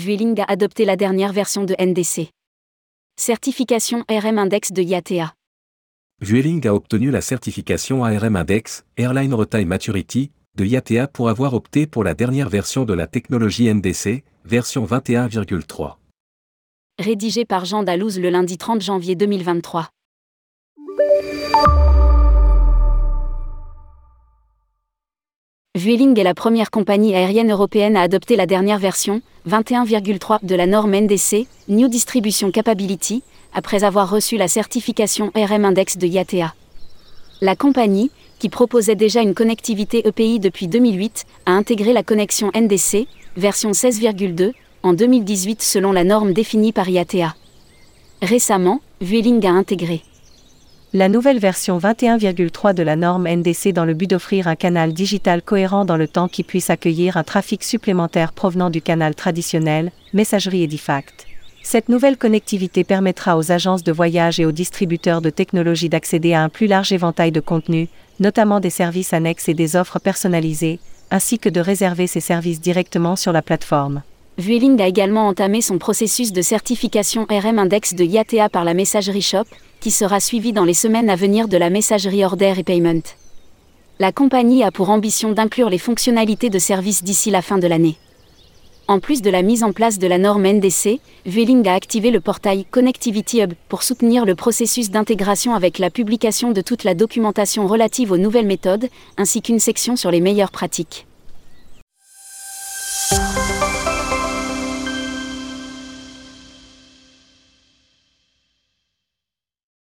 Vueling a adopté la dernière version de NDC. Certification RM Index de IATA. Vueling a obtenu la certification ARM Index, Airline Retail Maturity, de IATA pour avoir opté pour la dernière version de la technologie NDC, version 21,3. Rédigé par Jean Dalouse le lundi 30 janvier 2023. Vueling est la première compagnie aérienne européenne à adopter la dernière version, 21,3, de la norme NDC, New Distribution Capability, après avoir reçu la certification RM Index de IATA. La compagnie, qui proposait déjà une connectivité EPI depuis 2008, a intégré la connexion NDC, version 16,2, en 2018 selon la norme définie par IATA. Récemment, Vueling a intégré la nouvelle version 21,3 de la norme NDC dans le but d'offrir un canal digital cohérent dans le temps qui puisse accueillir un trafic supplémentaire provenant du canal traditionnel, messagerie Edifact. Cette nouvelle connectivité permettra aux agences de voyage et aux distributeurs de technologies d'accéder à un plus large éventail de contenus, notamment des services annexes et des offres personnalisées, ainsi que de réserver ces services directement sur la plateforme. Vueling a également entamé son processus de certification RM Index de IATA par la messagerie Shop, qui sera suivi dans les semaines à venir de la messagerie Order et Payment. La compagnie a pour ambition d'inclure les fonctionnalités de service d'ici la fin de l'année. En plus de la mise en place de la norme NDC, Vueling a activé le portail Connectivity Hub pour soutenir le processus d'intégration avec la publication de toute la documentation relative aux nouvelles méthodes, ainsi qu'une section sur les meilleures pratiques.